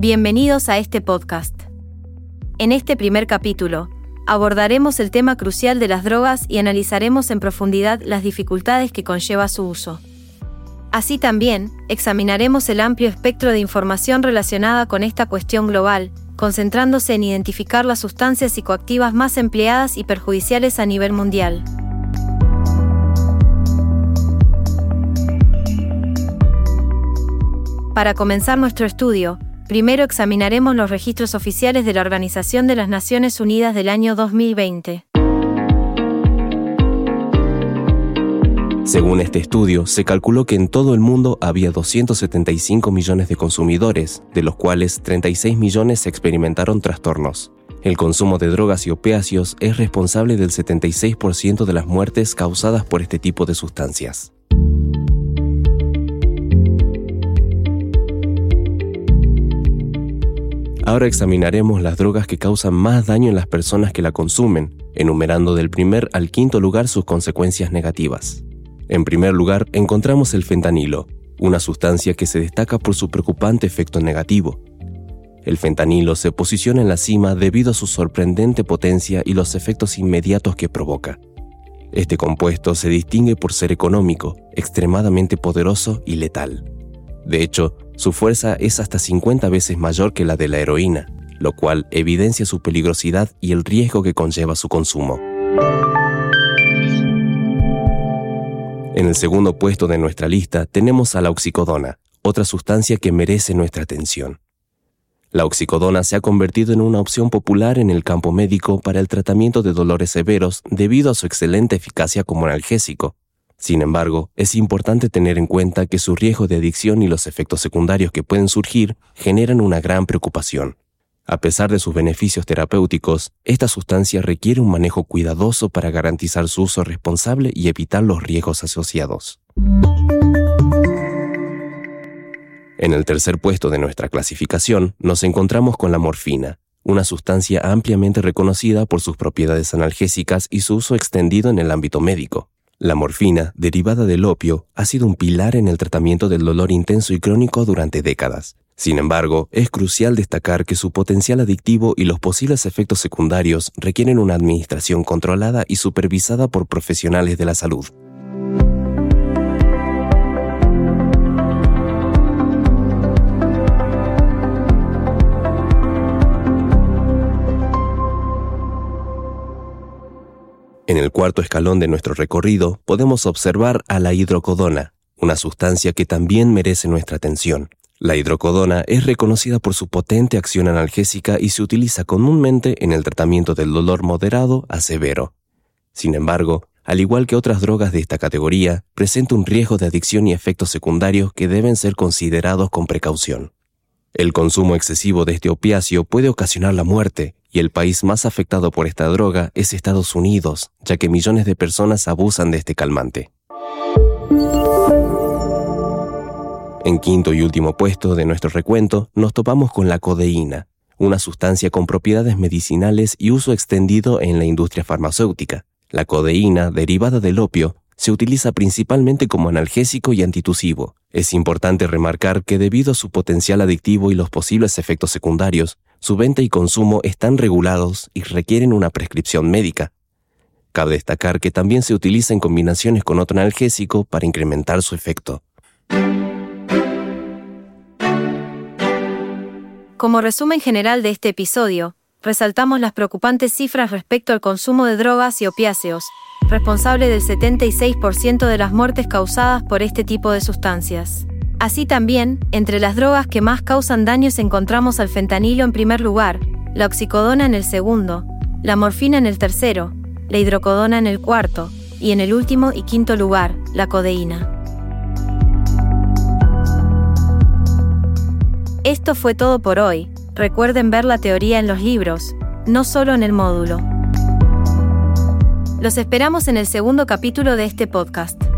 Bienvenidos a este podcast. En este primer capítulo, abordaremos el tema crucial de las drogas y analizaremos en profundidad las dificultades que conlleva su uso. Así también, examinaremos el amplio espectro de información relacionada con esta cuestión global, concentrándose en identificar las sustancias psicoactivas más empleadas y perjudiciales a nivel mundial. Para comenzar nuestro estudio, primero examinaremos los registros oficiales de la Organización de las Naciones Unidas del año 2020. Según este estudio, se calculó que en todo el mundo había 275 millones de consumidores, de los cuales 36 millones experimentaron trastornos. El consumo de drogas y opiáceos es responsable del 76% de las muertes causadas por este tipo de sustancias. Ahora examinaremos las drogas que causan más daño en las personas que la consumen, enumerando del primer al quinto lugar sus consecuencias negativas. En primer lugar, encontramos el fentanilo, una sustancia que se destaca por su preocupante efecto negativo. El fentanilo se posiciona en la cima debido a su sorprendente potencia y los efectos inmediatos que provoca. Este compuesto se distingue por ser económico, extremadamente poderoso y letal. De hecho, su fuerza es hasta 50 veces mayor que la de la heroína, lo cual evidencia su peligrosidad y el riesgo que conlleva su consumo. En el segundo puesto de nuestra lista tenemos a la oxicodona, otra sustancia que merece nuestra atención. La oxicodona se ha convertido en una opción popular en el campo médico para el tratamiento de dolores severos debido a su excelente eficacia como analgésico. Sin embargo, es importante tener en cuenta que su riesgo de adicción y los efectos secundarios que pueden surgir generan una gran preocupación. A pesar de sus beneficios terapéuticos, esta sustancia requiere un manejo cuidadoso para garantizar su uso responsable y evitar los riesgos asociados. En el tercer puesto de nuestra clasificación nos encontramos con la morfina, una sustancia ampliamente reconocida por sus propiedades analgésicas y su uso extendido en el ámbito médico. La morfina, derivada del opio, ha sido un pilar en el tratamiento del dolor intenso y crónico durante décadas. Sin embargo, es crucial destacar que su potencial adictivo y los posibles efectos secundarios requieren una administración controlada y supervisada por profesionales de la salud. En el cuarto escalón de nuestro recorrido podemos observar a la hidrocodona, una sustancia que también merece nuestra atención. La hidrocodona es reconocida por su potente acción analgésica y se utiliza comúnmente en el tratamiento del dolor moderado a severo. Sin embargo, al igual que otras drogas de esta categoría, presenta un riesgo de adicción y efectos secundarios que deben ser considerados con precaución. El consumo excesivo de este opiáceo puede ocasionar la muerte, y el país más afectado por esta droga es Estados Unidos, ya que millones de personas abusan de este calmante. En quinto y último puesto de nuestro recuento nos topamos con la codeína, una sustancia con propiedades medicinales y uso extendido en la industria farmacéutica. La codeína, derivada del opio, se utiliza principalmente como analgésico y antitusivo. Es importante remarcar que debido a su potencial adictivo y los posibles efectos secundarios, su venta y consumo están regulados y requieren una prescripción médica. Cabe destacar que también se utiliza en combinaciones con otro analgésico para incrementar su efecto. Como resumen general de este episodio, resaltamos las preocupantes cifras respecto al consumo de drogas y opiáceos, responsable del 76% de las muertes causadas por este tipo de sustancias. Así también, entre las drogas que más causan daños encontramos al fentanilo en primer lugar, la oxicodona en el segundo, la morfina en el tercero, la hidrocodona en el cuarto, y en el último y quinto lugar, la codeína. Esto fue todo por hoy. Recuerden ver la teoría en los libros, no solo en el módulo. Los esperamos en el segundo capítulo de este podcast.